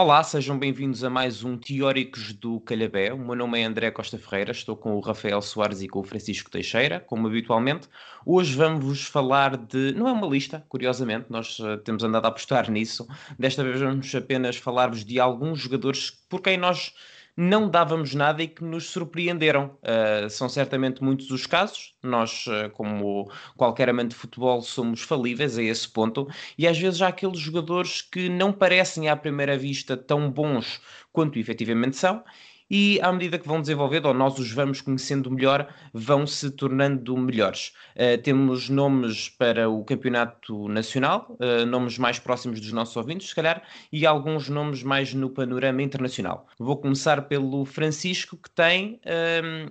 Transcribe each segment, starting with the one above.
Olá, sejam bem-vindos a mais um Teóricos do Calhabé. O meu nome é André Costa Ferreira, estou com o Rafael Soares e com o Francisco Teixeira, como habitualmente. Hoje vamos falar de. Não é uma lista, curiosamente, nós uh, temos andado a apostar nisso. Desta vez vamos apenas falar-vos de alguns jogadores por quem nós não dávamos nada e que nos surpreenderam. Uh, são certamente muitos os casos. Nós, uh, como qualquer amante de futebol, somos falíveis a esse ponto. E às vezes há aqueles jogadores que não parecem à primeira vista tão bons quanto efetivamente são e à medida que vão desenvolvendo, ou nós os vamos conhecendo melhor, vão se tornando melhores. Uh, temos nomes para o campeonato nacional, uh, nomes mais próximos dos nossos ouvintes, se calhar, e alguns nomes mais no panorama internacional. Vou começar pelo Francisco, que tem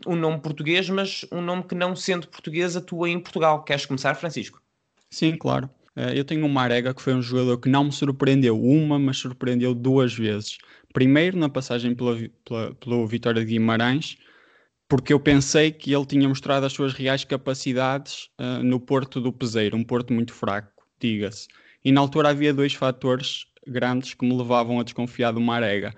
um, um nome português, mas um nome que não sendo português atua em Portugal. Queres começar, Francisco? Sim, claro. Uh, eu tenho um Marega que foi um jogador que não me surpreendeu uma, mas surpreendeu duas vezes. Primeiro, na passagem pela, pela, pelo Vitória de Guimarães, porque eu pensei que ele tinha mostrado as suas reais capacidades uh, no Porto do Peseiro, um Porto muito fraco, diga-se. E na altura havia dois fatores grandes que me levavam a desconfiar do Marega.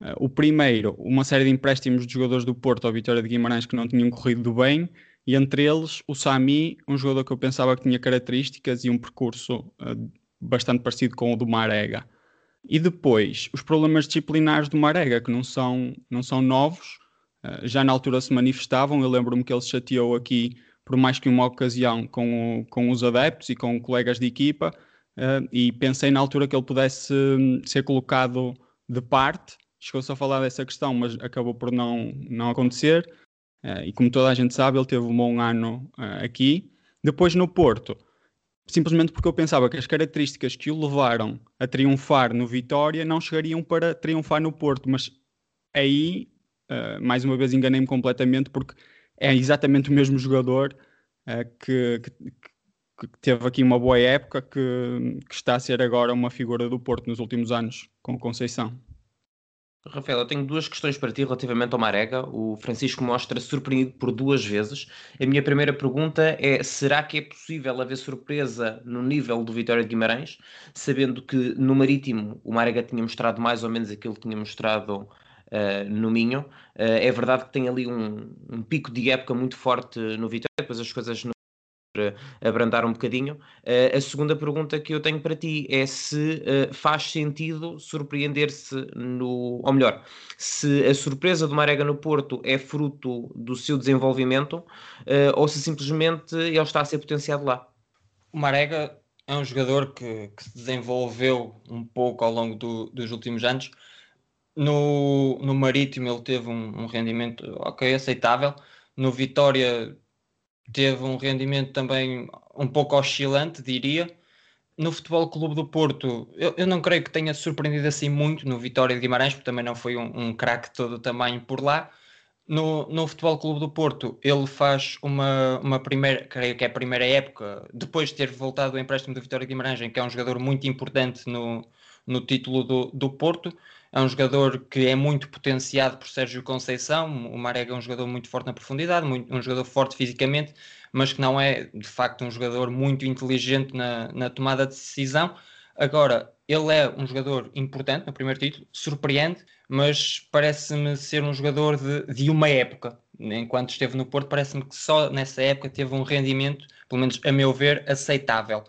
Uh, o primeiro, uma série de empréstimos de jogadores do Porto ao Vitória de Guimarães que não tinham corrido bem, e entre eles o Sami, um jogador que eu pensava que tinha características e um percurso uh, bastante parecido com o do Marega. E depois, os problemas disciplinares do Marega, que não são, não são novos, uh, já na altura se manifestavam. Eu lembro-me que ele chateou aqui por mais que uma ocasião com, o, com os adeptos e com colegas de equipa, uh, e pensei na altura que ele pudesse hum, ser colocado de parte. Chegou-se a falar dessa questão, mas acabou por não, não acontecer. Uh, e como toda a gente sabe, ele teve um bom ano aqui. Depois no Porto, simplesmente porque eu pensava que as características que o levaram a triunfar no Vitória não chegariam para triunfar no Porto, mas aí, uh, mais uma vez, enganei-me completamente porque é exatamente o mesmo jogador uh, que, que, que, teve aqui uma boa época, que, que está a ser agora uma figura do Porto nos últimos anos com Conceição. Rafael, eu tenho duas questões para ti relativamente ao Marega. O Francisco mostra surpreendido por duas vezes. A minha primeira pergunta é: será que é possível haver surpresa no nível do Vitória de Guimarães, sabendo que no Marítimo o Marega tinha mostrado mais ou menos aquilo que tinha mostrado uh, no Minho? Uh, é verdade que tem ali um, um, pico de época muito forte no Vitória, depois as coisas no abrandar um bocadinho. Uh, a segunda pergunta que eu tenho para ti é se uh, faz sentido surpreender-se no. Ou melhor, se a surpresa do Marega no Porto é fruto do seu desenvolvimento uh, ou se simplesmente ele está a ser potenciado lá. O Marega é um jogador que, que se desenvolveu um pouco ao longo do, dos últimos anos. No, no Marítimo ele teve um, um rendimento ok, aceitável. No Vitória teve um rendimento também um pouco oscilante, diria. No Futebol Clube do Porto, eu, eu, não creio que tenha surpreendido assim muito no Vitória de Guimarães, porque também não foi um, um craque todo o tamanho por lá. No, no Futebol Clube do Porto, ele faz uma, uma primeira, creio que é a primeira época, depois de ter voltado do empréstimo do Vitória de Guimarães, que é um jogador muito importante no, no título do, do Porto. É um jogador que é muito potenciado por Sérgio Conceição. O Marega é um jogador muito forte na profundidade, muito, um jogador forte fisicamente, mas que não é de facto um jogador muito inteligente na, na tomada de decisão. Agora, ele é um jogador importante no primeiro título, surpreende, mas parece-me ser um jogador de, de uma época. Enquanto esteve no Porto, parece-me que só nessa época teve um rendimento, pelo menos a meu ver, aceitável.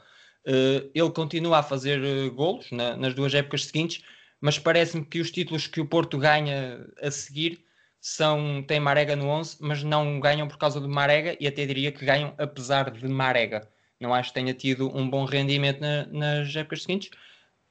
Uh, ele continua a fazer uh, golos na, nas duas épocas seguintes, mas parece-me que os títulos que o Porto ganha a seguir são tem Marega no 11, mas não ganham por causa de Marega e até diria que ganham apesar de Marega. Não acho que tenha tido um bom rendimento na, nas épocas seguintes.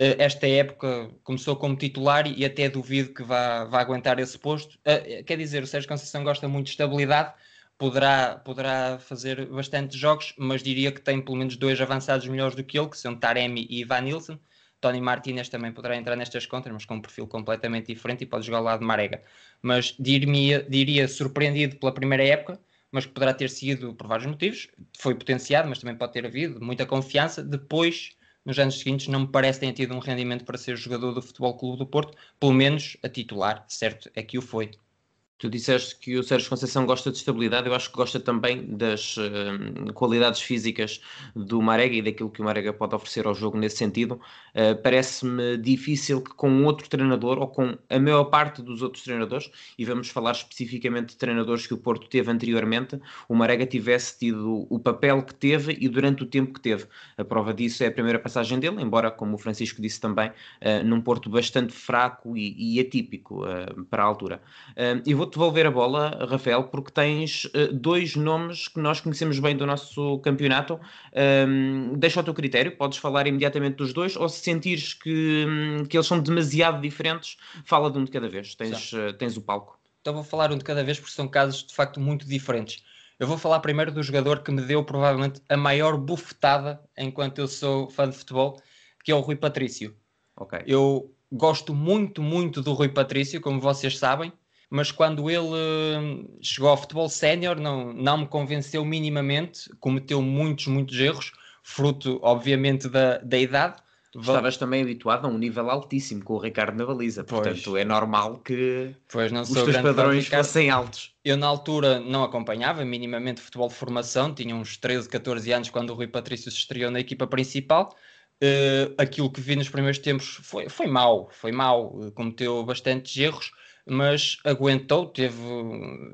Uh, esta época começou como titular e até duvido que vá, vá aguentar esse posto. Uh, quer dizer, o Sérgio Conceição gosta muito de estabilidade, poderá, poderá fazer bastante jogos, mas diria que tem pelo menos dois avançados melhores do que ele, que são Taremi e Ivan Nilsson. Tony Martinez também poderá entrar nestas contas, mas com um perfil completamente diferente e pode jogar ao lado de Marega. Mas diria, diria surpreendido pela primeira época, mas poderá ter sido por vários motivos. Foi potenciado, mas também pode ter havido muita confiança. Depois, nos anos seguintes, não me parece tenha tido um rendimento para ser jogador do Futebol Clube do Porto, pelo menos a titular, certo? É que o foi. Tu disseste que o Sérgio Conceição gosta de estabilidade, eu acho que gosta também das uh, qualidades físicas do Marega e daquilo que o Marega pode oferecer ao jogo nesse sentido. Uh, Parece-me difícil que com outro treinador ou com a maior parte dos outros treinadores, e vamos falar especificamente de treinadores que o Porto teve anteriormente, o Marega tivesse tido o papel que teve e durante o tempo que teve. A prova disso é a primeira passagem dele, embora, como o Francisco disse também, uh, num Porto bastante fraco e, e atípico para a altura. e vou vou-te devolver a bola, Rafael, porque tens uh, dois nomes que nós conhecemos bem do nosso campeonato. Um, deixa ao teu critério, podes falar imediatamente dos dois, ou se sentires que, um, que eles são demasiado diferentes, fala de um de cada vez. Tens, uh, tens o palco. Então vou falar um de cada vez porque são casos de facto muito diferentes. Eu vou falar primeiro do jogador que me deu provavelmente a maior bufetada enquanto eu sou fã de futebol, que é o Rui Patrício. Okay. Eu gosto muito, muito do Rui Patrício, como vocês sabem mas quando ele uh, chegou ao futebol sénior não, não me convenceu minimamente, cometeu muitos, muitos erros, fruto, obviamente, da, da idade. Estavas também habituado a um nível altíssimo com o Ricardo na baliza, portanto pois. é normal que os teus padrões fossem altos. Eu na altura não acompanhava minimamente futebol de formação, tinha uns 13, 14 anos quando o Rui Patrício se estreou na equipa principal. Uh, aquilo que vi nos primeiros tempos foi, foi mau, foi mau, cometeu bastantes erros, mas aguentou, teve,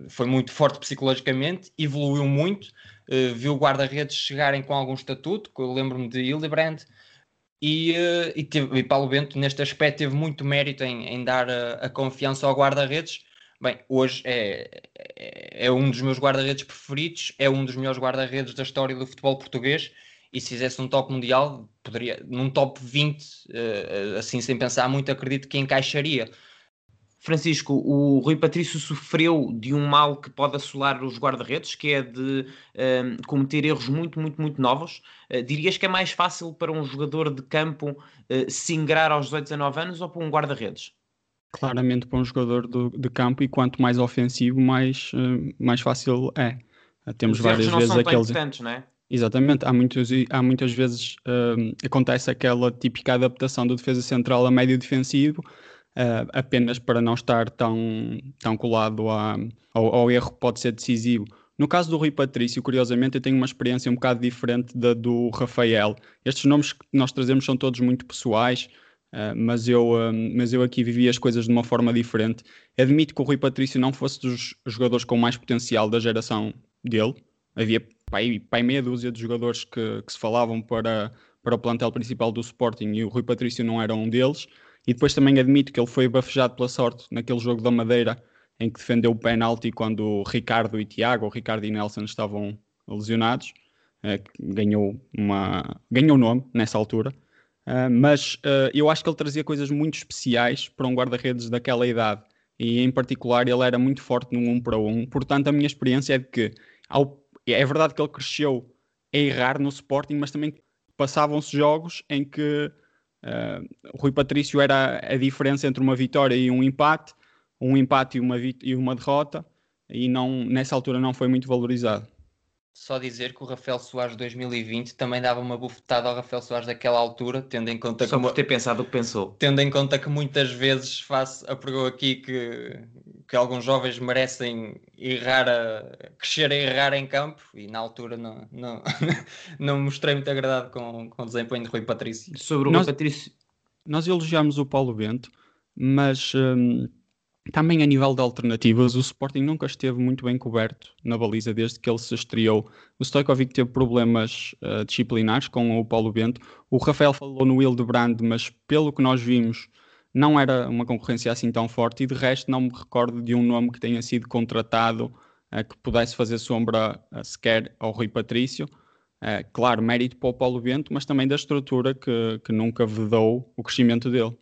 foi muito forte psicologicamente, evoluiu muito, uh, viu guarda-redes chegarem com algum estatuto, lembro-me de Hildebrand, e, uh, e, teve, e Paulo Bento, neste aspecto, teve muito mérito em, em dar a, a, confiança ao guarda-redes. Bem, hoje é, é, é um dos meus guarda-redes preferidos, é um dos melhores guarda-redes da história do futebol português. E se fizesse um top mundial, poderia, num top 20, uh, eh, assim sem pensar muito, acredito que encaixaria. Francisco, o Rui Patrício sofreu de um mal que pode assolar os guarda-redes, que é de um, cometer erros muito, muito, muito novos. Uh, dirias que é mais fácil para um jogador de campo uh, se ingrar aos 18, 19 anos ou para um guarda-redes? Claramente para um jogador do, de campo e quanto mais ofensivo, mais, uh, mais fácil é. Temos Os várias vezes aqueles. não é? Exatamente, há, muitos, há muitas vezes acontece aquela típica adaptação do defesa central a médio defensivo, uh, apenas para não estar tão, tão colado ao, ao, erro que pode ser decisivo. No caso do Rui Patrício, curiosamente, eu tenho uma experiência um bocado diferente da do Rafael. Estes nomes que nós trazemos são todos muito pessoais, uh, mas, eu, uh, mas eu aqui vivi as coisas de uma forma diferente. Admito que o Rui Patrício não fosse dos jogadores com mais potencial da geração dele. Havia pai, pai meia dúzia de jogadores que, que se falavam para, para o plantel principal do Sporting e o Rui Patrício não era um deles. E depois também admito que ele foi bafejado pela sorte naquele jogo da Madeira em que defendeu o penalti quando Ricardo e Tiago, o Ricardo e Nelson estavam lesionados. Uh, ganhou, uma, ganhou nome nessa altura. Uh, mas uh, eu acho que ele trazia coisas muito especiais para um guarda-redes daquela idade. E em particular ele era muito forte no 1 um para 1. Um. Portanto, a minha experiência é de que ao, é verdade que ele cresceu a errar no Sporting, mas também passavam-se jogos em que Uh, Rui Patrício era a diferença entre uma vitória e um empate, um empate e uma, e uma derrota, e não, nessa altura não foi muito valorizado. Só dizer que o Rafael Soares 2020 também dava uma bufetada ao Rafael Soares daquela altura, tendo em conta Só que. por ter pensado o que pensou. Tendo em conta que muitas vezes faço, apregou aqui que, que alguns jovens merecem errar a, crescer a errar em campo e na altura não, não, não mostrei muito agradado com, com o desempenho de Rui Patrício. Sobre o nós, Rui Patrício. Nós elogiamos o Paulo Bento, mas. Hum também a nível de alternativas, o Sporting nunca esteve muito bem coberto na baliza desde que ele se estreou. O Stojkovic teve problemas uh, disciplinares com o Paulo Bento. O Rafael falou no Hildebrand, mas pelo que nós vimos, não era uma concorrência assim tão forte. E de resto, não me recordo de um nome que tenha sido contratado uh, que pudesse fazer sombra uh, sequer ao Rui Patrício. claro, mérito para o Paulo Bento, mas também da estrutura que, que nunca vedou o crescimento dele.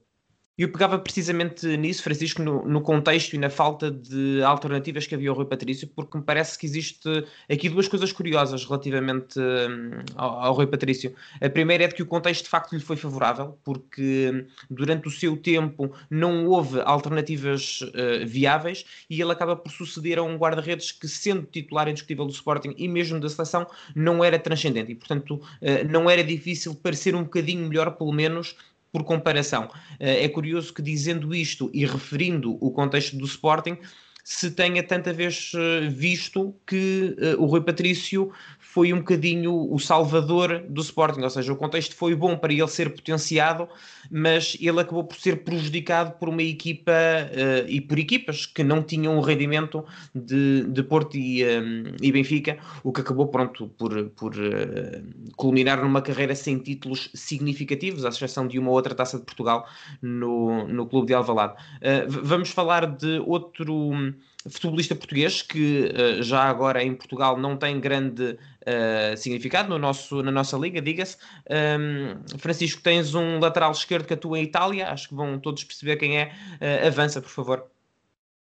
E eu pegava precisamente nisso, Francisco, no, no, contexto e na falta de alternativas que havia ao Rui Patrício, porque me parece que existe aqui duas coisas curiosas relativamente hum, ao, ao, Rui Patrício. A primeira é de que o contexto de facto lhe foi favorável, porque hum, durante o seu tempo não houve alternativas uh, viáveis e ele acaba por suceder a um guarda-redes que, sendo titular indiscutível do Sporting e mesmo da seleção, não era transcendente e, portanto, uh, não era difícil parecer um bocadinho melhor, pelo menos, por comparação. Eh, é curioso que, dizendo isto e referindo o contexto do Sporting, se tenha tanta vez visto que o Rui Patrício foi um bocadinho o salvador do Sporting, ou seja, o contexto foi bom para ele ser potenciado, mas ele acabou por ser prejudicado por uma equipa uh, e por equipas que não tinham o rendimento de, de Porto e, um, eh, e Benfica, o que acabou pronto por, por uh, culminar numa carreira sem títulos significativos, à exceção de uma outra taça de Portugal no, no clube de Alvalade. Uh, vamos falar de outro futebolista português que uh, já agora em Portugal não tem grande uh, significado no nosso, na nossa liga, diga-se. Um, Francisco, tens um lateral esquerdo que atua em Itália, acho que vão todos perceber quem é. Uh, avança, por favor.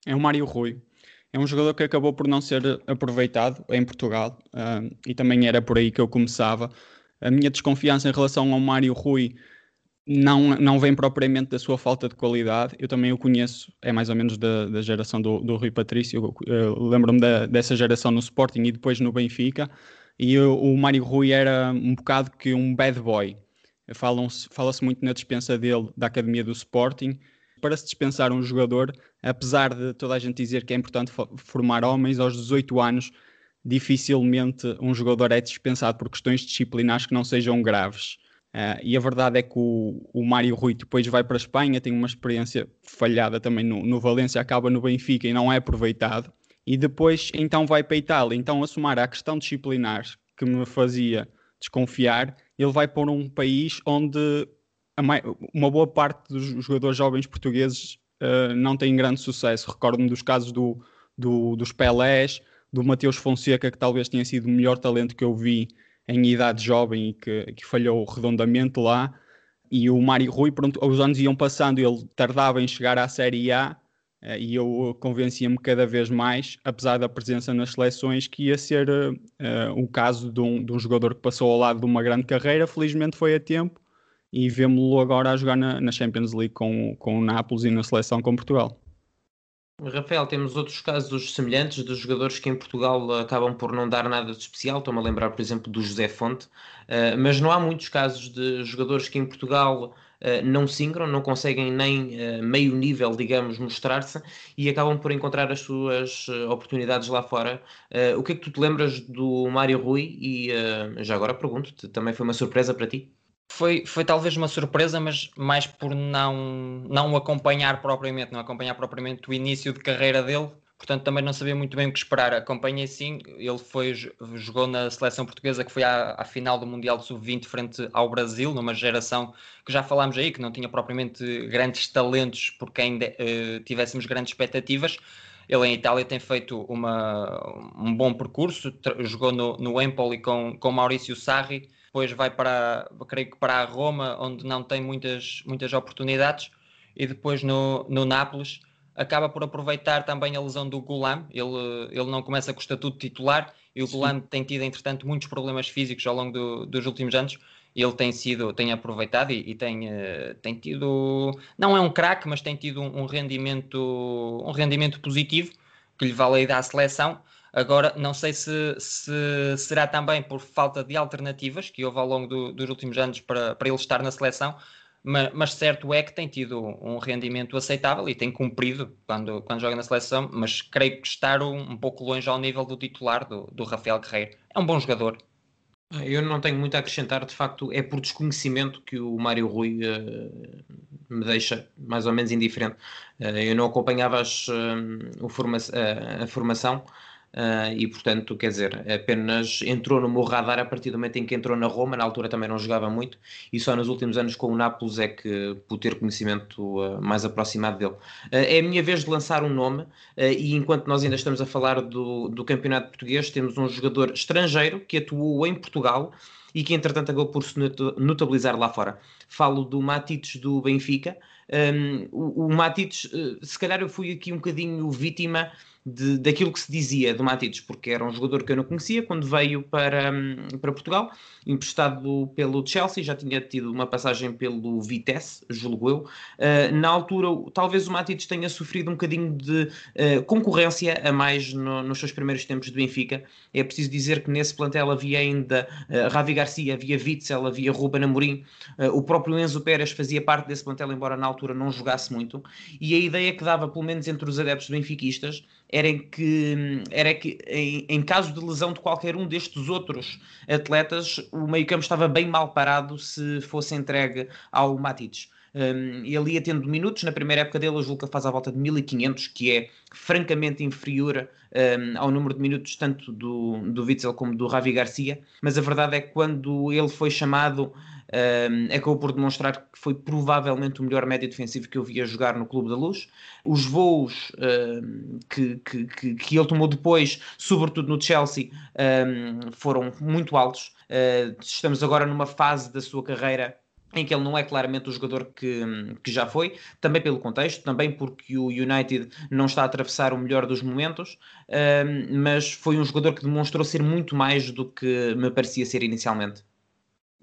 É o Mário Rui. É um jogador que acabou por não ser aproveitado em Portugal e também era por aí que eu começava. A minha desconfiança em relação ao Mário Rui não, não vem propriamente da sua falta de qualidade. Eu também o conheço, é mais ou menos da, da geração do, do Rui Patrício. Lembro-me dessa geração no Sporting e depois no Benfica. E o, o Mário Rui era um bocado que um bad boy. Fala-se fala muito na dispensa dele da academia do Sporting. Para se dispensar um jogador, apesar de toda a gente dizer que é importante formar homens, aos 18 anos, dificilmente um jogador é dispensado por questões disciplinares que não sejam graves. Uh, e a verdade é que o, o Mário Rui depois vai para a Espanha, tem uma experiência falhada também no, no Valência, acaba no Benfica e não é aproveitado. E depois então vai para a Itália. Então, a somar a questão disciplinar que me fazia desconfiar, ele vai para um país onde uma boa parte dos jogadores jovens portugueses uh, não têm grande sucesso. Recordo-me dos casos do, do, dos Pelés, do Mateus Fonseca, que talvez tenha sido o melhor talento que eu vi em idade jovem e que, que falhou redondamente lá. E o Mário Rui, pronto, os anos iam passando, ele tardava em chegar à Série A uh, e eu convencia-me cada vez mais, apesar da presença nas seleções, que ia ser uh, o caso de um, de um, jogador que passou ao lado de uma grande carreira. Felizmente foi a tempo e vemos-lo agora a jogar na, na Champions League com, com o Nápoles e na seleção com Portugal. Rafael, temos outros casos semelhantes de jogadores que em Portugal acabam por não dar nada de especial. Estou-me a lembrar, por exemplo, do José Fonte, uh, mas não há muitos casos de jogadores que em Portugal uh, não singram, não conseguem nem uh, meio nível, digamos, mostrar-se e acabam por encontrar as suas oportunidades lá fora. o que é que tu te lembras do Mário Rui? E já agora pergunto-te, também foi uma surpresa para ti? Foi, foi talvez uma surpresa, mas mais por não, não acompanhar propriamente, não acompanhar propriamente o início de carreira dele. Portanto, também não sabia muito bem o que esperar. Acompanhei sim, ele foi, jogou na seleção portuguesa que foi à, à final do Mundial de Sub-20 frente ao Brasil, numa geração que já falámos aí, que não tinha propriamente grandes talentos por quem uh, tivéssemos grandes expectativas. Ele em Itália tem feito uma, um bom percurso, jogou no, no Empoli com, com Maurício Sarri, depois vai para, creio que para a Roma, onde não tem muitas, muitas oportunidades, e depois no, no Nápoles acaba por aproveitar também a lesão do Gulam, ele, ele não começa com o estatuto titular, e o Gulam tem tido, entretanto, muitos problemas físicos ao longo do, dos últimos anos, ele tem sido, tem aproveitado e, e tem, uh, tem tido, não é um craque, mas tem tido um, um, rendimento, um rendimento positivo, que lhe vale aí da seleção, Agora, não sei se, se, será também por falta de alternativas que houve ao longo do, dos últimos anos para, para ele estar na seleção, mas, mas, certo é que tem tido um rendimento aceitável e tem cumprido quando, quando joga na seleção, mas creio que estar um, um pouco longe ao nível do titular do, do Rafael Guerreiro. É um bom jogador. Eu não tenho muito a acrescentar, de facto, é por desconhecimento que o Mário Rui uh, me deixa mais ou menos indiferente. Uh, eu não acompanhava as, uh, forma a formação Uh, e portanto, quer dizer, apenas entrou no meu radar a partir do momento em que entrou na Roma, na altura também não jogava muito, e só nos últimos anos com o Nápoles é que pude ter conhecimento uh, mais aproximado dele. Uh, é a minha vez de lançar um nome, e enquanto nós ainda estamos a falar do, do campeonato português, temos um jogador estrangeiro que atuou em Portugal e que entretanto acabou por se notabilizar lá fora. Falo do Matites do Benfica. Um, o, o Matites, se calhar eu fui aqui um bocadinho vítima de, daquilo que se dizia do Matites, porque era um jogador que eu não conhecia quando veio para, hum, para Portugal, emprestado pelo Chelsea, já tinha tido uma passagem pelo Vitesse, julgo eu. Uh, na altura, talvez o Matites tenha sofrido um bocadinho de uh, concorrência a mais no, nos seus primeiros tempos de Benfica. É preciso dizer que nesse plantel havia ainda uh, Ravi Garcia, havia Witzel, havia Ruben Amorim, o próprio Enzo Pérez fazia parte desse plantel, embora na altura altura não jogasse muito, e a ideia que dava, pelo menos entre os adeptos benfiquistas, era que, era que em, em, caso de lesão de qualquer um destes outros atletas, o meio-campo estava bem mal parado se fosse entregue ao Matites. Um, ele ia tendo minutos, na primeira época dele, o Julca faz à volta de 1500, que é francamente inferior um, ao número de minutos tanto do, do Witzel como do Ravi Garcia, mas a verdade é que quando ele foi chamado um, acabou por demonstrar que foi provavelmente o melhor médio defensivo que eu via jogar no Clube da Luz. Os voos um, que, que, que, que, ele tomou depois, sobretudo no Chelsea, um, foram muito altos. Uh, estamos agora numa fase da sua carreira em que ele não é claramente o jogador que, que já foi, também pelo contexto, também porque o United não está a atravessar o melhor dos momentos, mas foi um jogador que demonstrou ser muito mais do que me parecia ser inicialmente.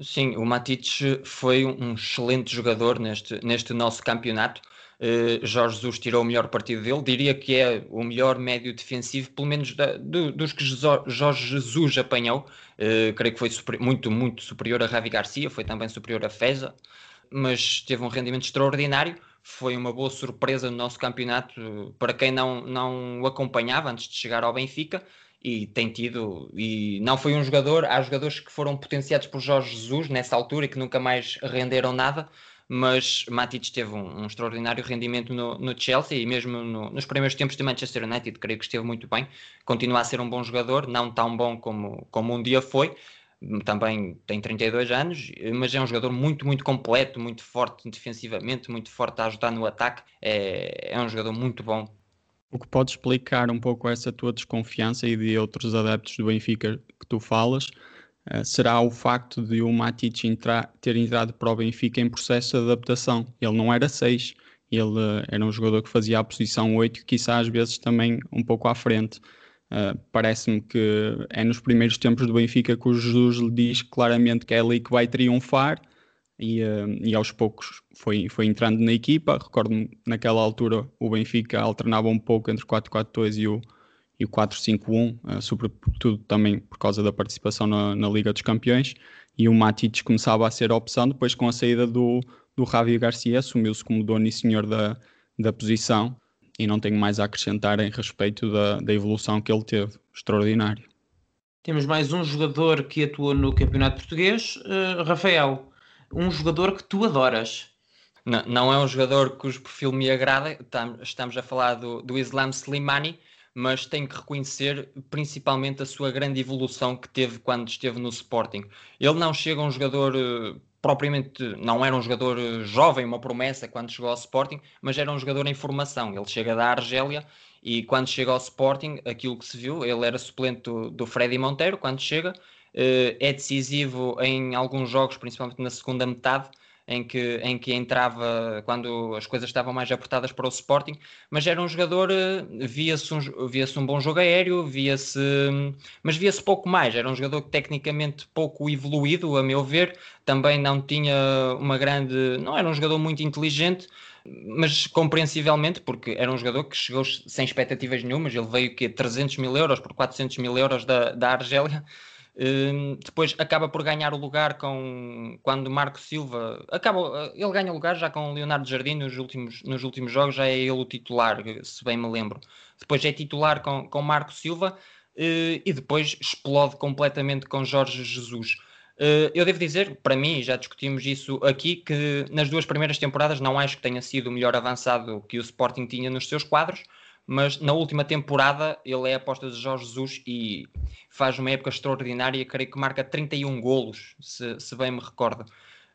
Sim, o Matic foi um excelente jogador neste, neste nosso campeonato. Uh, Jorge Jesus tirou o melhor partido dele, diria que é o melhor médio defensivo, pelo menos da, do, dos que Jorge Jesus apanhou. Uh, creio que foi super, muito, muito superior a Ravi Garcia, foi também superior a Feza, mas teve um rendimento extraordinário. Foi uma boa surpresa no nosso campeonato para quem não, não o acompanhava antes de chegar ao Benfica e tem tido, e não foi um jogador, há jogadores que foram potenciados por Jorge Jesus nessa altura e que nunca mais renderam nada, mas Matic teve um, um extraordinário rendimento no, no Chelsea e mesmo no, nos primeiros tempos de Manchester United, creio que esteve muito bem. Continua a ser um bom jogador, não tão bom como, como um dia foi. Também tem 32 anos, mas é um jogador muito, muito completo, muito forte defensivamente, muito forte a ajudar no ataque. É, é um jogador muito bom. O que pode explicar um pouco essa tua desconfiança e de outros adeptos do Benfica que tu falas eh, será o facto de o Matic entrar, ter entrado para o Benfica em processo de adaptação. Ele não era 6, ele uh, era um jogador que fazia a posição 8, quizá às vezes também um pouco à frente. Uh, Parece-me que é nos primeiros tempos do Benfica que o Jesus lhe diz claramente que é ali que vai triunfar e, e aos poucos foi, foi entrando na equipa. Recordo-me naquela altura o Benfica alternava um pouco entre o 4-4-2 e o e o 4-5-1, uh, sobretudo também por causa da participação na, na, Liga dos Campeões, e o Matic começava a ser a opção, depois com a saída do, do Javi Garcia, assumiu-se como dono e senhor da, da posição, e não tenho mais a acrescentar em respeito da, da evolução que ele teve, extraordinário. Temos mais um jogador que atua no Campeonato Português, uh, Rafael, um jogador que tu adoras. Não, não é um jogador cujo perfil me agrada, estamos a falar do, do Islam Slimani, mas tenho que reconhecer principalmente a sua grande evolução que teve quando esteve no Sporting. Ele não chega a um jogador eh, propriamente, não era um jogador eh, jovem, uma promessa quando chegou ao Sporting, mas era um jogador em formação. Ele chega da Argélia e quando chega ao Sporting, aquilo que se viu, ele era suplente do, do Freddy Monteiro quando chega, é decisivo em alguns jogos, principalmente na segunda metade, em que, em que entrava quando as coisas estavam mais apertadas para o Sporting, mas era um jogador, eh, via-se um, via um bom jogo aéreo, via-se, mas via-se pouco mais, era um jogador tecnicamente pouco evoluído, a meu ver, também não tinha uma grande, não era um jogador muito inteligente, mas compreensivelmente, porque era um jogador que chegou sem expectativas nenhumas, ele veio que 300 mil euros por 400 mil euros da, da Argélia, depois acaba por ganhar o lugar com quando Marco Silva acaba, ele ganha o lugar já com Leonardo Jardim nos últimos, nos últimos jogos, já é ele o titular, se bem me lembro. Depois é titular com, com Marco Silva uh, e depois explode completamente com Jorge Jesus. Uh, eu devo dizer, para mim, já discutimos isso aqui, que nas duas primeiras temporadas não acho que tenha sido o melhor avançado que o Sporting tinha nos seus quadros, mas na última temporada ele é a aposta de Jorge Jesus e faz uma época extraordinária, creio que marca 31 golos, se, se bem me recordo.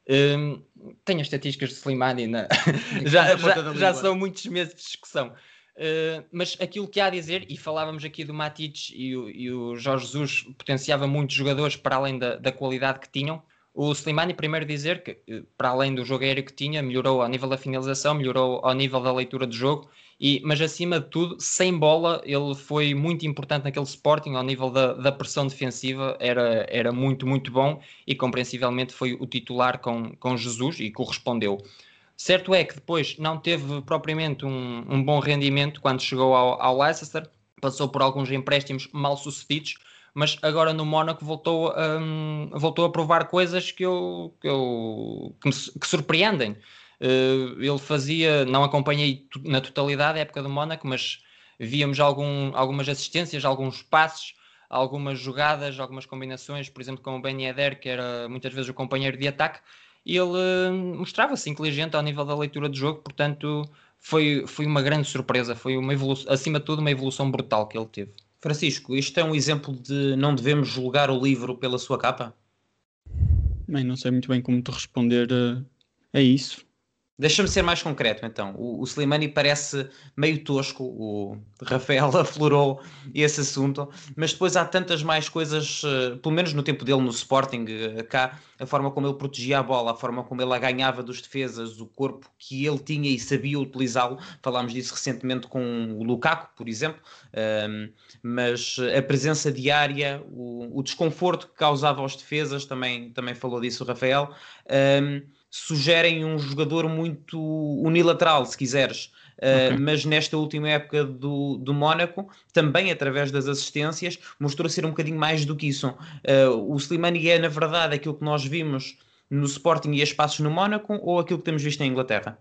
Um, tenho as estatísticas de Slimani, na... já, já, já são muitos meses de discussão. Uh, mas aquilo que há a dizer, e falávamos aqui do Matic e o, e o Jorge Jesus potenciava muitos jogadores para além da, da qualidade que tinham. O Slimani, primeiro dizer que, eh, para além do jogo aéreo que tinha, melhorou ao nível da finalização, melhorou ao nível da leitura de jogo e, mas acima de tudo, sem bola, ele foi muito importante naquele Sporting, ao nível da, da pressão defensiva, era, era muito, muito bom e compreensivelmente foi o titular com, com Jesus e correspondeu. Certo é que depois não teve propriamente um, um bom rendimento quando chegou ao, ao Leicester, passou por alguns empréstimos mal sucedidos, mas agora no Mónaco voltou, um, voltou a provar coisas que, eu, que, eu, que, me, que surpreendem. Uh, ele fazia, não acompanhei na totalidade a época do Mónaco, mas víamos algum, algumas assistências, alguns passos, algumas jogadas, algumas combinações, por exemplo, com o Ben Yedder, que era muitas vezes o companheiro de ataque, e ele uh, mostrava-se inteligente ao nível da leitura do jogo, portanto foi, foi uma grande surpresa, foi uma evolução, acima de tudo uma evolução brutal que ele teve. Francisco, isto é um exemplo de não devemos julgar o livro pela sua capa? Bem, não sei muito bem como te responder uh, a isso. Deixa-me ser mais concreto, então. O, o Slimani parece meio tosco, o Rafael aflorou esse assunto, mas depois há tantas mais coisas, uh, pelo menos no tempo dele no Sporting, uh, cá, a forma como ele protegia a bola, a forma como ele a ganhava dos defesas, o corpo que ele tinha e sabia utilizá-lo. Falámos disso recentemente com o Lukaku, por exemplo, uh, mas a presença diária, o, o, desconforto que causava aos defesas, também, também falou disso o Rafael sugerem um jogador muito unilateral, se quiseres. Uh, okay. mas nesta última época do, do Mónaco, também através das assistências, mostrou ser um bocadinho mais do que isso. Uh, o Slimani é, na verdade, aquilo que nós vimos no Sporting e a espaços no Mónaco ou aquilo que temos visto em Inglaterra?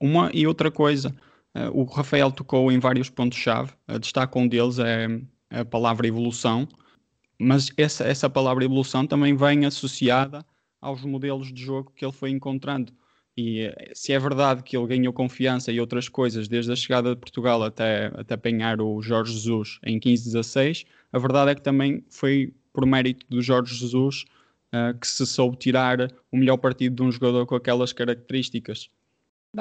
Uma e outra coisa. Uh, o Rafael tocou em vários pontos-chave. Uh, destaca um deles é a palavra evolução, mas essa, essa palavra evolução também vem associada aos modelos de jogo que ele foi encontrando. E eh, se é verdade que ele ganhou confiança e outras coisas desde a chegada de Portugal até, até apanhar o Jorge Jesus em 15-16, a verdade é que também foi por mérito do Jorge Jesus uh, que se soube tirar o melhor partido de um jogador com aquelas características.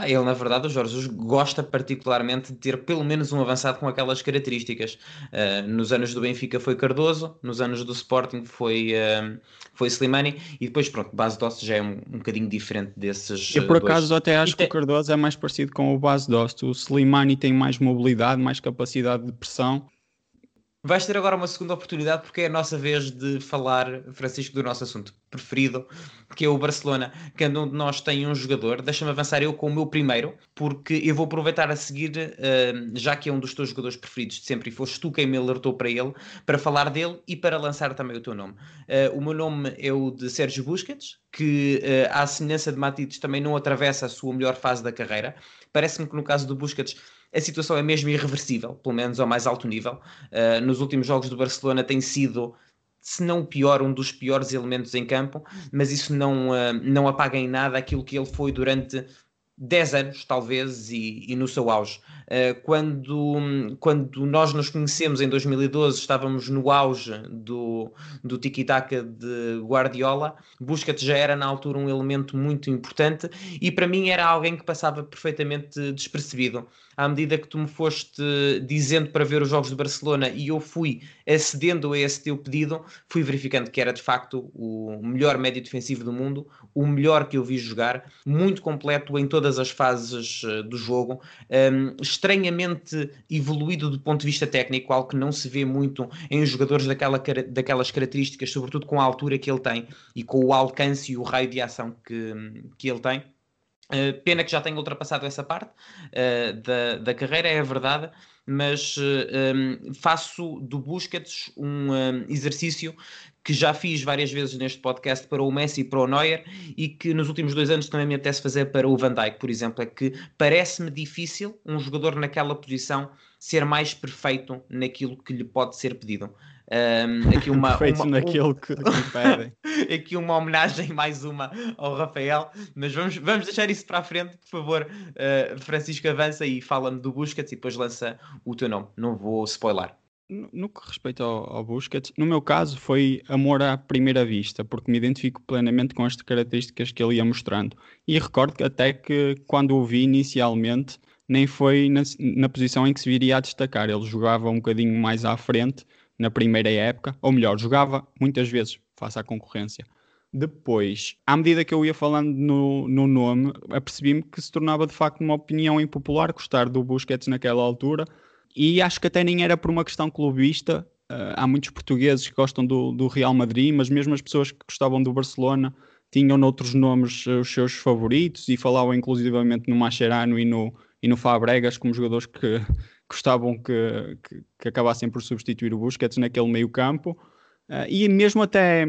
Ele, na verdade, o Jorge gosta particularmente de ter pelo menos um avançado com aquelas características. Uh, nos anos do Benfica foi Cardoso, nos anos do Sporting foi, uh, foi Slimani e depois, pronto, Base Dost já é um, um bocadinho diferente desses. Eu, por dois. acaso, até acho que o Cardoso é mais parecido com o Base Dost. O Slimani tem mais mobilidade, mais capacidade de pressão Vais ter agora uma segunda oportunidade porque é a nossa vez de falar, Francisco, do nosso assunto preferido, que é o Barcelona. Cada um de nós tem um jogador. Deixa-me avançar eu com o meu primeiro, porque eu vou aproveitar a seguir, uh, já que é um dos teus jogadores preferidos de sempre e foste tu quem me alertou para ele, para falar dele e para lançar também o teu nome. Uh, o meu nome é o de Sérgio Busquets, que, uh, à semelhança de Matites, também não atravessa a sua melhor fase da carreira. Parece-me que no caso do Busquets a situação é mesmo irreversível, pelo menos ao mais alto nível. Uh, nos últimos jogos do Barcelona tem sido, se não o pior, um dos piores elementos em campo, mas isso não, uh, não apaga em nada aquilo que ele foi durante 10 anos, talvez, e, e no seu auge. Uh, quando, quando nós nos conhecemos em 2012, estávamos no auge do, do tiki-taka de Guardiola. Busquets já era na altura um elemento muito importante e para mim era alguém que passava perfeitamente despercebido à medida que tu me foste dizendo para ver os jogos de Barcelona e eu fui acedendo a esse teu pedido, fui verificando que era de facto o melhor médio defensivo do mundo, o melhor que eu vi jogar, muito completo em todas as fases eh, do jogo, um, estranhamente evoluído do ponto de vista técnico, algo que não se vê muito em jogadores daquela, daquelas características, sobretudo com a altura que ele tem e com o alcance e o raio de ação que, que ele tem. Uh, pena que já tenha ultrapassado essa parte uh, da, da carreira, é a verdade, mas uh, um, faço do Busquets um, um, exercício que já fiz várias vezes neste podcast para o Messi e para o Neuer e que nos últimos dois anos também me apetece fazer para o Van Dijk, por exemplo, é que parece-me difícil um jogador naquela posição ser mais perfeito naquilo que lhe pode ser pedido. Um, aqui uma, Feito uma, naquilo um, que, que pedem. aqui uma homenagem, mais uma ao Rafael, mas vamos, vamos deixar isso para a frente, por favor. Uh, Francisco, avança e fala-me do Busquets e depois lança o teu nome. Não vou spoiler. No, no que respeita ao, ao Busquets, no meu caso foi amor à primeira vista, porque me identifico plenamente com as características que ele ia mostrando. E recordo até que quando o vi inicialmente, nem foi na, na posição em que se viria a destacar. Ele jogava um bocadinho mais à frente na primeira época, ou melhor, jogava muitas vezes face à concorrência. Depois, à medida que eu ia falando no, no nome, apercebi-me que se tornava de facto uma opinião impopular gostar do Busquets naquela altura, e acho que até nem era por uma questão clubista. Uh, há muitos portugueses que gostam do, do, Real Madrid, mas mesmo as pessoas que gostavam do Barcelona tinham noutros nomes uh, os seus favoritos e falavam inclusivamente no Mascherano e no, e no Fabregas como jogadores que, gostavam que, que, que, acabassem por substituir o Busquets naquele meio campo. Uh, e mesmo até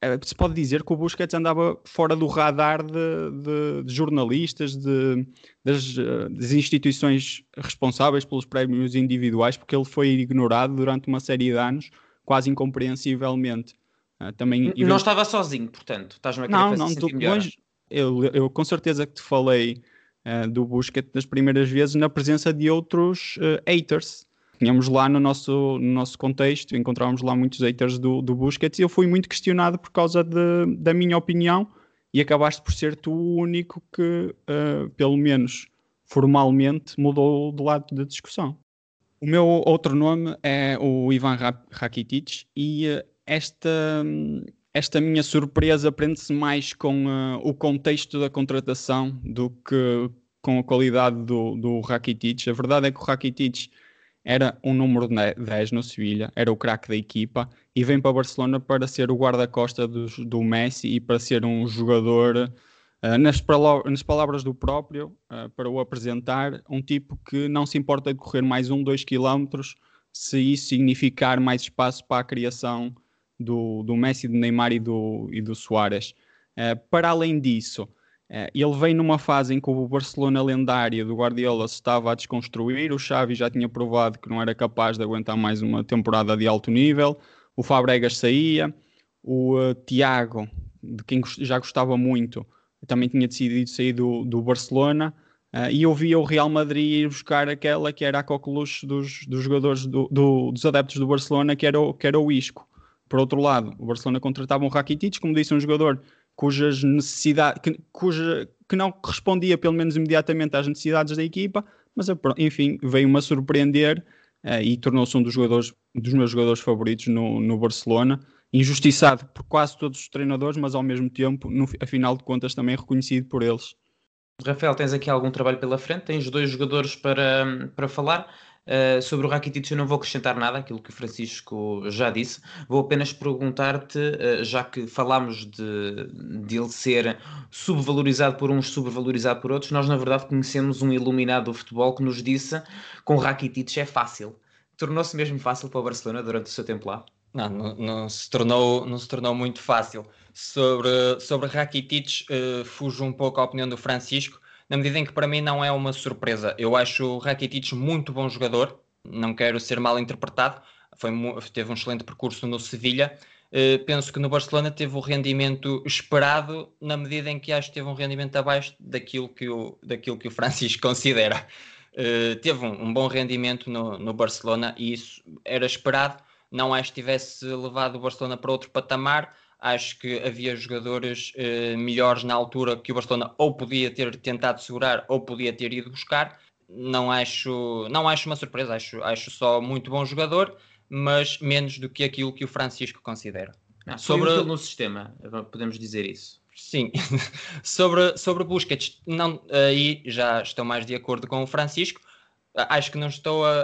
eh, se pode dizer que o Busquets andava fora do radar de, de, de jornalistas, de, das, eh, das, instituições responsáveis pelos prémios individuais, porque ele foi ignorado durante uma série de anos, quase incompreensivelmente. Uh, também, não estava sozinho, portanto, estás-me a não, não, tu, longe, eu, eu, com certeza que te falei uh, do Busquets das primeiras vezes na presença de outros uh, haters tínhamos lá no nosso, no nosso contexto, encontrávamos lá muitos haters do, do Busquets e eu fui muito questionado por causa de, da minha opinião e acabaste por ser tu o único que, uh, pelo menos formalmente, mudou do lado da discussão. O meu outro nome é o Ivan Rakitic e esta, esta minha surpresa prende-se mais com uh, o contexto da contratação do que com a qualidade do, do Rakitic. A verdade é que o Rakitic era um número 10 no Sevilha, era o craque da equipa e vem para Barcelona para ser o guarda-costa do, do, Messi e para ser um jogador, uh, nas, nas, palavras do próprio, uh, para o apresentar, um tipo que não se importa de correr mais um, dois quilómetros se isso significar mais espaço para a criação do, do Messi, do Neymar e do, e do Soares. Uh, para além disso, é, ele vem numa fase em que o Barcelona lendário do Guardiola se estava a desconstruir, o Xavi já tinha provado que não era capaz de aguentar mais uma temporada de alto nível, o Fabregas saía, o uh, Tiago, de quem já gostava muito, também tinha decidido sair do, do Barcelona, uh, e eu via o Real Madrid ir buscar aquela que era a coqueluche dos, dos jogadores, do, do, dos adeptos do Barcelona, que era, o, que era o Isco. Por outro lado, o Barcelona contratava um Rakitic, como disse, um jogador cujas necessidades, que, cuja, que não respondia pelo menos imediatamente às necessidades da equipa, mas enfim, veio-me a surpreender uh, e tornou-se um dos, jogadores, dos meus jogadores favoritos no, no Barcelona, injustiçado por quase todos os treinadores, mas ao mesmo tempo, no, afinal de contas, também reconhecido por eles. Rafael, tens aqui algum trabalho pela frente? Tens dois jogadores para, para falar. Uh, sobre o Rakitic eu não vou acrescentar nada, aquilo que o Francisco já disse. Vou apenas perguntar-te, uh, já que falámos de, de ele ser subvalorizado por uns, subvalorizado por outros, nós na verdade conhecemos um iluminado do futebol que nos disse com Rakitic é fácil. Tornou-se mesmo fácil para o Barcelona durante o seu tempo lá? Não, não, não, se, tornou, não se tornou muito fácil. Sobre, sobre Rakitic, uh, fujo um pouco à opinião do Francisco na medida em que para mim não é uma surpresa. Eu acho o Rakitic muito bom jogador, não quero ser mal interpretado, foi, teve um excelente percurso no Sevilha. Uh, penso que no Barcelona teve o rendimento esperado, na medida em que acho que teve um rendimento abaixo daquilo que o, daquilo que o Francisco considera. Uh, teve um, um, bom rendimento no, no Barcelona e isso era esperado. Não acho que tivesse levado o Barcelona para outro patamar, Acho que havia jogadores uh, melhores na altura que o Barcelona ou podia ter tentado segurar ou podia ter ido buscar. Não acho, não acho uma surpresa, acho, acho só muito bom jogador, mas menos do que aquilo que o Francisco considera. Não, sobre no sistema, podemos dizer isso. Sim, sobre, sobre Busquets, não, aí já estou mais de acordo com o Francisco. Acho que não estou a,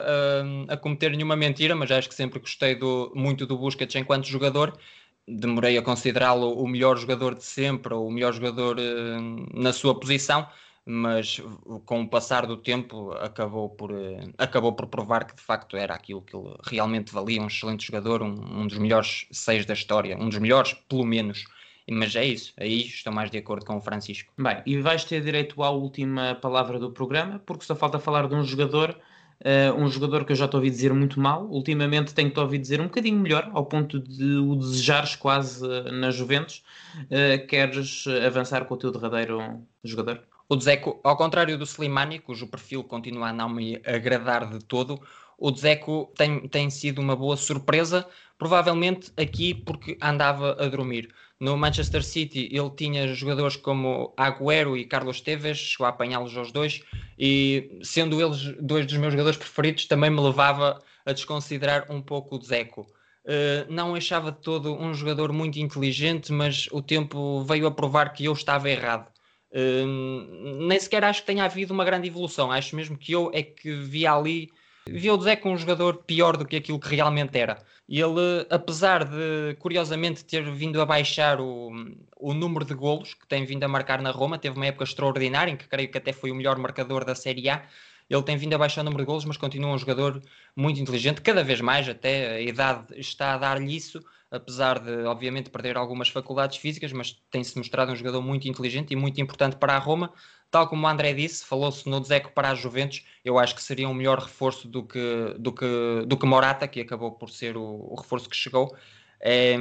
a, a cometer nenhuma mentira, mas acho que sempre gostei do, muito do Busquets enquanto jogador demorei a considerá-lo o melhor jogador de sempre, ou o melhor jogador uh, na sua posição, mas com o passar do tempo acabou por, uh, acabou por provar que de facto era aquilo que ele realmente valia, um excelente jogador, um, um dos melhores seis da história, um dos melhores, pelo menos. Mas é isso, aí estou mais de acordo com o Francisco. Bem, e vais ter direito à última palavra do programa, porque só falta falar de um jogador Uh, um jogador que eu já te ouvi dizer muito mal, ultimamente tenho-te ouvido dizer um bocadinho melhor, ao ponto de o desejares quase uh, na Juventus. Uh, queres avançar com o teu derradeiro jogador? O Dzeko, ao contrário do Slimani, cujo perfil continua a não me agradar de todo, o Dzeko tem, tem sido uma boa surpresa, provavelmente aqui porque andava a dormir. No Manchester City ele tinha jogadores como Agüero e Carlos Tevez, chegou a apanhá-los aos dois, e sendo eles dois dos meus jogadores preferidos, também me levava a desconsiderar um pouco o Zeco. Uh, não achava de todo um jogador muito inteligente, mas o tempo veio a provar que eu estava errado. Uh, nem sequer acho que tenha havido uma grande evolução, acho mesmo que eu é que vi ali Via o Dzeko um jogador pior do que aquilo que realmente era. Ele, apesar de, curiosamente, ter vindo a baixar o, o número de golos que tem vindo a marcar na Roma, teve uma época extraordinária em que creio que até foi o melhor marcador da Série A, ele tem vindo a baixar o número de golos, mas continua um jogador muito inteligente, cada vez mais, até a idade está a dar-lhe isso, apesar de, obviamente, perder algumas faculdades físicas, mas tem-se mostrado um jogador muito inteligente e muito importante para a Roma. Tal como o André disse, falou-se no Dzeko para a Juventus, eu acho que seria um melhor reforço do que, do que, do que Morata, que acabou por ser o, o reforço que chegou. É,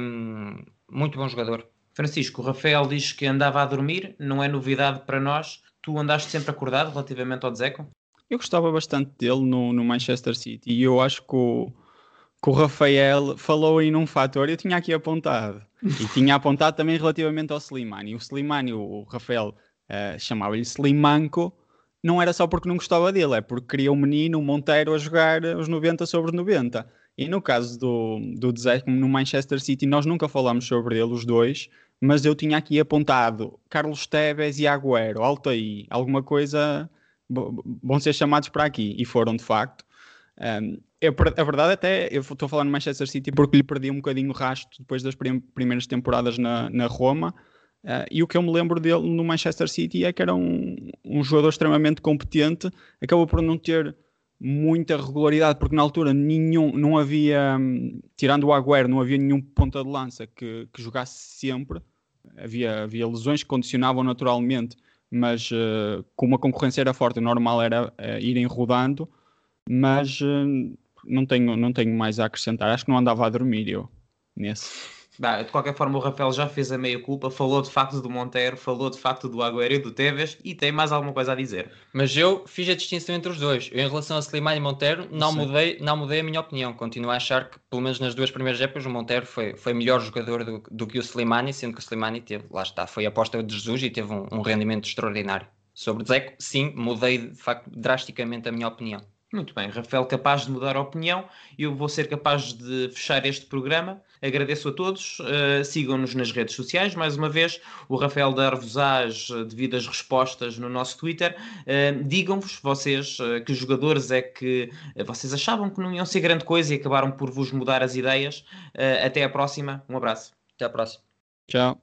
muito bom jogador. Francisco, o Rafael diz que andava a dormir, não é novidade para nós. Tu andaste sempre acordado relativamente ao Dzeko? Eu gostava bastante dele no, no Manchester City e eu acho que o, que o Rafael falou aí num fator, eu tinha aqui apontado. E tinha apontado também relativamente ao Slimani. O Slimani, o Rafael uh, chamava-lhe Slimanco, não era só porque não gostava dele, é porque queria o menino, o Monteiro, a jogar os 90 sobre 90. E no caso do, do Dzeko no Manchester City, nós nunca falámos sobre ele, os dois, mas eu tinha aqui apontado Carlos Tevez e Agüero, alto aí, alguma coisa vão ser chamados para aqui, e foram de facto. Um, eu, a verdade até, eu estou falando no Manchester City porque lhe perdi um bocadinho o rastro depois das prim primeiras temporadas na, na Roma, uh, e o que eu me lembro dele no Manchester City é que era um, um jogador extremamente competente, acabou por não ter muita regularidade, porque na altura nenhum, não havia, tirando o Agüero, não havia nenhum ponta de lança que, que jogasse sempre. Havia, havia lesões que condicionavam naturalmente, mas uh, como a concorrência era forte, o normal era uh, irem rodando, mas uh, não, tenho, não tenho mais a acrescentar. Acho que não andava a dormir eu nesse. Bah, de qualquer forma, o Rafael já fez a meia culpa, falou de facto do Monteiro, falou de facto do Agüero e do Tevez e tem mais alguma coisa a dizer. Mas eu fiz a distinção entre os dois. Eu, em relação a Slimani e Monteiro, não mudei, não mudei a minha opinião. Continuo a achar que, pelo menos nas duas primeiras épocas, o Monteiro foi, foi melhor jogador do, do que o Slimani, sendo que o Slimani teve, lá está, foi a aposta de Jesus e teve um, um rendimento extraordinário. Sobre Zeco, sim, mudei de facto drasticamente a minha opinião. Muito bem, Rafael, capaz de mudar a opinião, eu vou ser capaz de fechar este programa. Agradeço a todos, uh, sigam-nos nas redes sociais. Mais uma vez, o Rafael dar-vos as devidas respostas no nosso Twitter. Uh, Digam-vos, vocês, uh, que jogadores é que vocês achavam que não iam ser grande coisa e acabaram por vos mudar as ideias. até à próxima, um abraço. Até à próxima. Tchau.